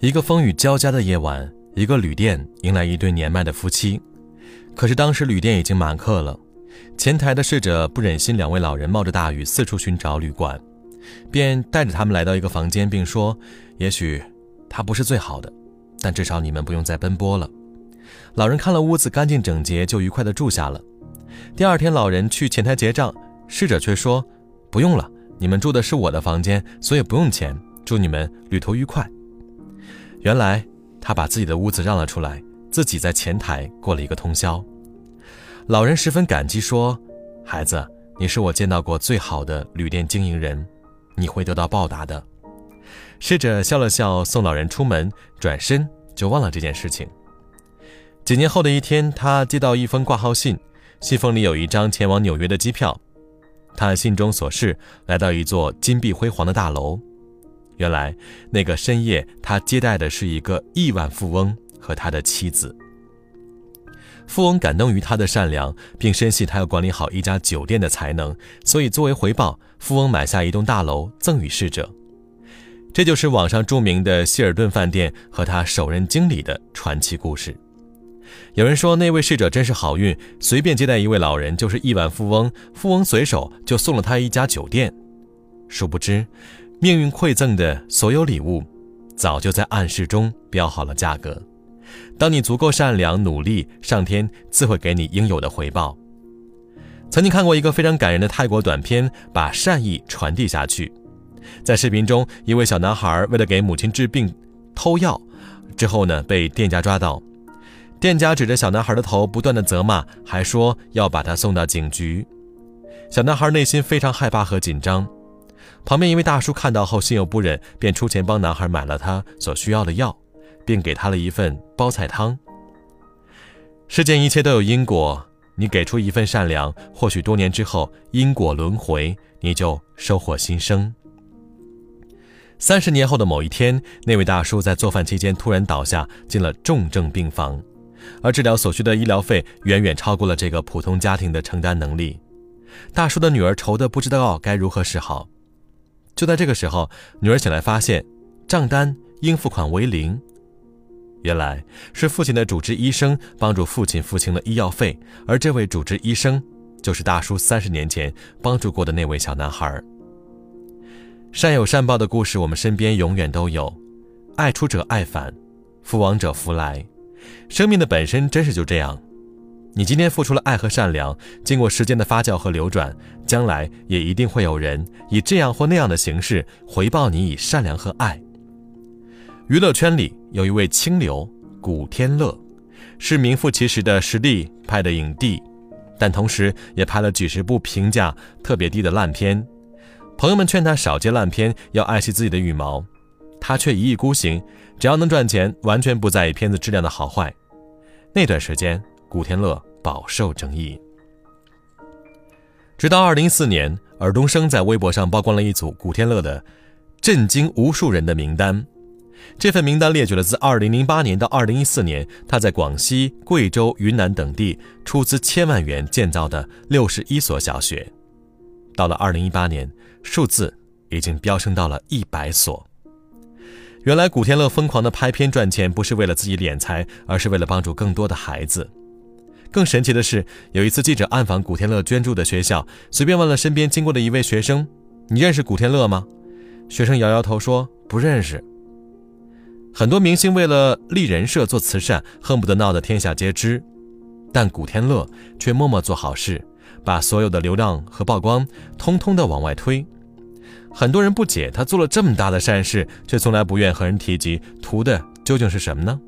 一个风雨交加的夜晚，一个旅店迎来一对年迈的夫妻。可是当时旅店已经满客了，前台的侍者不忍心两位老人冒着大雨四处寻找旅馆，便带着他们来到一个房间，并说：“也许它不是最好的，但至少你们不用再奔波了。”老人看了屋子干净整洁，就愉快地住下了。第二天，老人去前台结账，侍者却说：“不用了，你们住的是我的房间，所以不用钱。祝你们旅途愉快。”原来他把自己的屋子让了出来，自己在前台过了一个通宵。老人十分感激，说：“孩子，你是我见到过最好的旅店经营人，你会得到报答的。”侍者笑了笑，送老人出门，转身就忘了这件事情。几年后的一天，他接到一封挂号信，信封里有一张前往纽约的机票。他信中所示，来到一座金碧辉煌的大楼。原来那个深夜，他接待的是一个亿万富翁和他的妻子。富翁感动于他的善良，并深信他要管理好一家酒店的才能，所以作为回报，富翁买下一栋大楼赠与逝者。这就是网上著名的希尔顿饭店和他首任经理的传奇故事。有人说，那位逝者真是好运，随便接待一位老人就是亿万富翁，富翁随手就送了他一家酒店。殊不知。命运馈赠的所有礼物，早就在暗示中标好了价格。当你足够善良、努力，上天自会给你应有的回报。曾经看过一个非常感人的泰国短片，把善意传递下去。在视频中，一位小男孩为了给母亲治病，偷药，之后呢被店家抓到。店家指着小男孩的头，不断的责骂，还说要把他送到警局。小男孩内心非常害怕和紧张。旁边一位大叔看到后心有不忍，便出钱帮男孩买了他所需要的药，并给他了一份包菜汤。世间一切都有因果，你给出一份善良，或许多年之后因果轮回，你就收获新生。三十年后的某一天，那位大叔在做饭期间突然倒下，进了重症病房，而治疗所需的医疗费远远超过了这个普通家庭的承担能力。大叔的女儿愁得不知道该如何是好。就在这个时候，女儿醒来发现账单应付款为零，原来是父亲的主治医生帮助父亲付清了医药费，而这位主治医生就是大叔三十年前帮助过的那位小男孩。善有善报的故事，我们身边永远都有，爱出者爱返，福往者福来，生命的本身真是就这样。你今天付出了爱和善良，经过时间的发酵和流转，将来也一定会有人以这样或那样的形式回报你以善良和爱。娱乐圈里有一位清流古天乐，是名副其实的实力派的影帝，但同时也拍了几十部评价特别低的烂片。朋友们劝他少接烂片，要爱惜自己的羽毛，他却一意孤行，只要能赚钱，完全不在意片子质量的好坏。那段时间。古天乐饱受争议，直到二零一四年，尔冬升在微博上曝光了一组古天乐的震惊无数人的名单。这份名单列举了自二零零八年到二零一四年他在广西、贵州、云南等地出资千万元建造的六十一所小学。到了二零一八年，数字已经飙升到了一百所。原来，古天乐疯狂的拍片赚钱，不是为了自己敛财，而是为了帮助更多的孩子。更神奇的是，有一次记者暗访古天乐捐助的学校，随便问了身边经过的一位学生：“你认识古天乐吗？”学生摇摇头说：“不认识。”很多明星为了立人设做慈善，恨不得闹得天下皆知，但古天乐却默默做好事，把所有的流量和曝光通通的往外推。很多人不解，他做了这么大的善事，却从来不愿和人提及，图的究竟是什么呢？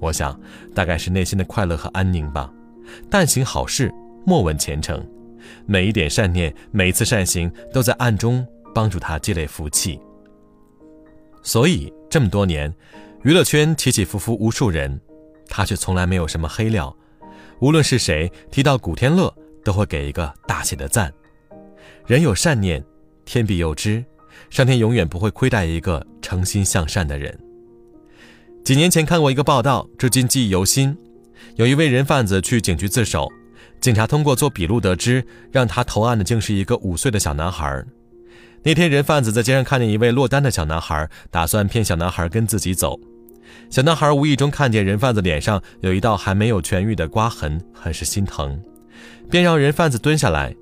我想，大概是内心的快乐和安宁吧。但行好事，莫问前程。每一点善念，每一次善行，都在暗中帮助他积累福气。所以这么多年，娱乐圈起起伏伏无数人，他却从来没有什么黑料。无论是谁提到古天乐，都会给一个大写的赞。人有善念，天必佑之。上天永远不会亏待一个诚心向善的人。几年前看过一个报道，至今记忆犹新。有一位人贩子去警局自首，警察通过做笔录得知，让他投案的竟是一个五岁的小男孩。那天，人贩子在街上看见一位落单的小男孩，打算骗小男孩跟自己走。小男孩无意中看见人贩子脸上有一道还没有痊愈的刮痕，很是心疼，便让人贩子蹲下来，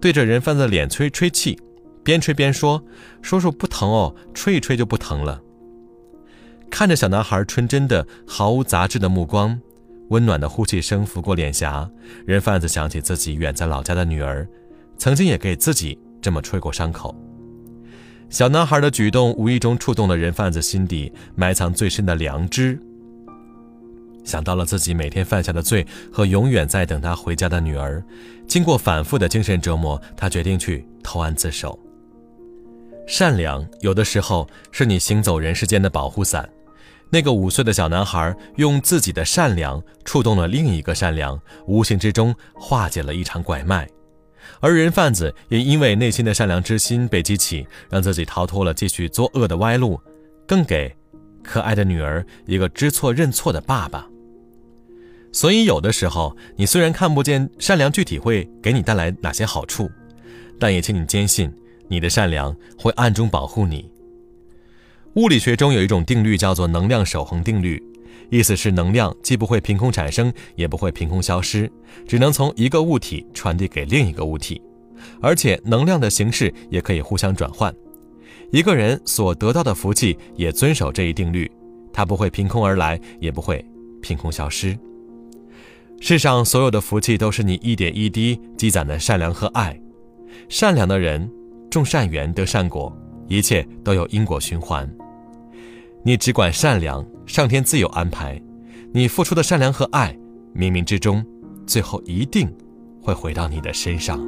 对着人贩子的脸吹吹气，边吹边说：“叔叔不疼哦，吹一吹就不疼了。”看着小男孩纯真的、毫无杂质的目光，温暖的呼气声拂过脸颊，人贩子想起自己远在老家的女儿，曾经也给自己这么吹过伤口。小男孩的举动无意中触动了人贩子心底埋藏最深的良知。想到了自己每天犯下的罪和永远在等他回家的女儿，经过反复的精神折磨，他决定去投案自首。善良有的时候是你行走人世间的保护伞。那个五岁的小男孩用自己的善良触动了另一个善良，无形之中化解了一场拐卖。而人贩子也因为内心的善良之心被激起，让自己逃脱了继续作恶的歪路，更给可爱的女儿一个知错认错的爸爸。所以，有的时候你虽然看不见善良具体会给你带来哪些好处，但也请你坚信，你的善良会暗中保护你。物理学中有一种定律叫做能量守恒定律。意思是能量既不会凭空产生，也不会凭空消失，只能从一个物体传递给另一个物体，而且能量的形式也可以互相转换。一个人所得到的福气也遵守这一定律，它不会凭空而来，也不会凭空消失。世上所有的福气都是你一点一滴积攒的善良和爱。善良的人种善缘得善果，一切都有因果循环。你只管善良。上天自有安排，你付出的善良和爱，冥冥之中，最后一定会回到你的身上。